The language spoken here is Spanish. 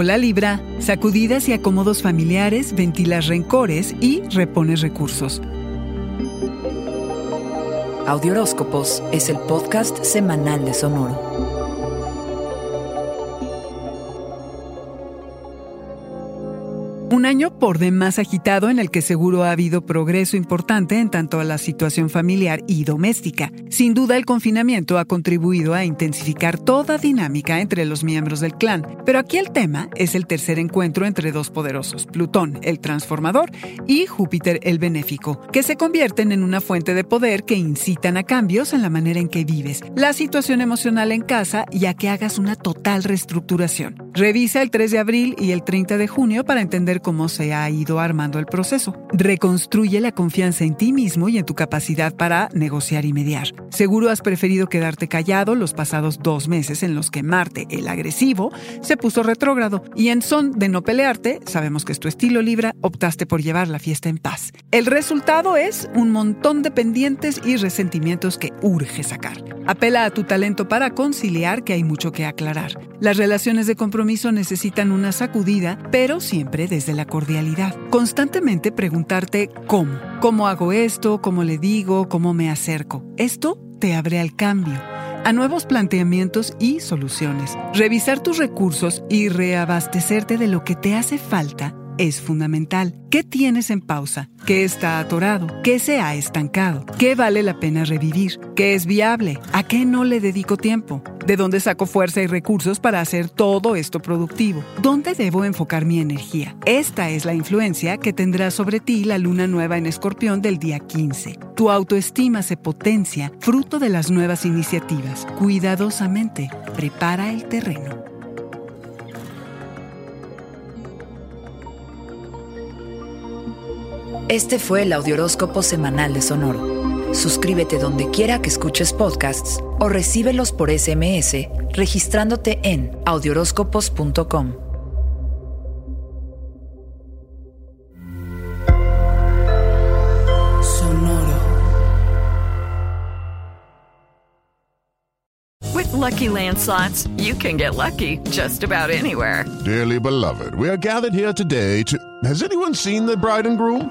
Hola Libra, sacudidas y acomodos familiares, ventilas rencores y repones recursos. Audioróscopos es el podcast semanal de Sonoro. Un año por demás agitado en el que seguro ha habido progreso importante en tanto a la situación familiar y doméstica. Sin duda el confinamiento ha contribuido a intensificar toda dinámica entre los miembros del clan, pero aquí el tema es el tercer encuentro entre dos poderosos, Plutón, el transformador, y Júpiter, el benéfico, que se convierten en una fuente de poder que incitan a cambios en la manera en que vives, la situación emocional en casa y a que hagas una total reestructuración. Revisa el 3 de abril y el 30 de junio para entender cómo se ha ido armando el proceso. Reconstruye la confianza en ti mismo y en tu capacidad para negociar y mediar. Seguro has preferido quedarte callado los pasados dos meses en los que Marte, el agresivo, se puso retrógrado y en son de no pelearte, sabemos que es tu estilo Libra, optaste por llevar la fiesta en paz. El resultado es un montón de pendientes y resentimientos que urge sacar. Apela a tu talento para conciliar que hay mucho que aclarar. Las relaciones de compromiso necesitan una sacudida, pero siempre desde de la cordialidad. Constantemente preguntarte cómo. ¿Cómo hago esto? ¿Cómo le digo? ¿Cómo me acerco? Esto te abre al cambio a nuevos planteamientos y soluciones. Revisar tus recursos y reabastecerte de lo que te hace falta es fundamental. ¿Qué tienes en pausa? ¿Qué está atorado? ¿Qué se ha estancado? ¿Qué vale la pena revivir? ¿Qué es viable? ¿A qué no le dedico tiempo? ¿De dónde saco fuerza y recursos para hacer todo esto productivo? ¿Dónde debo enfocar mi energía? Esta es la influencia que tendrá sobre ti la luna nueva en escorpión del día 15. Tu autoestima se potencia fruto de las nuevas iniciativas. Cuidadosamente, prepara el terreno. Este fue el Audioróscopo Semanal de Sonoro. Suscríbete donde quiera que escuches podcasts o recíbelos por SMS registrándote en audioróscopos.com. Sonoro. With lucky landslots, you can get lucky just about anywhere. Dearly beloved, we are gathered here today to. Has anyone seen the bride and groom?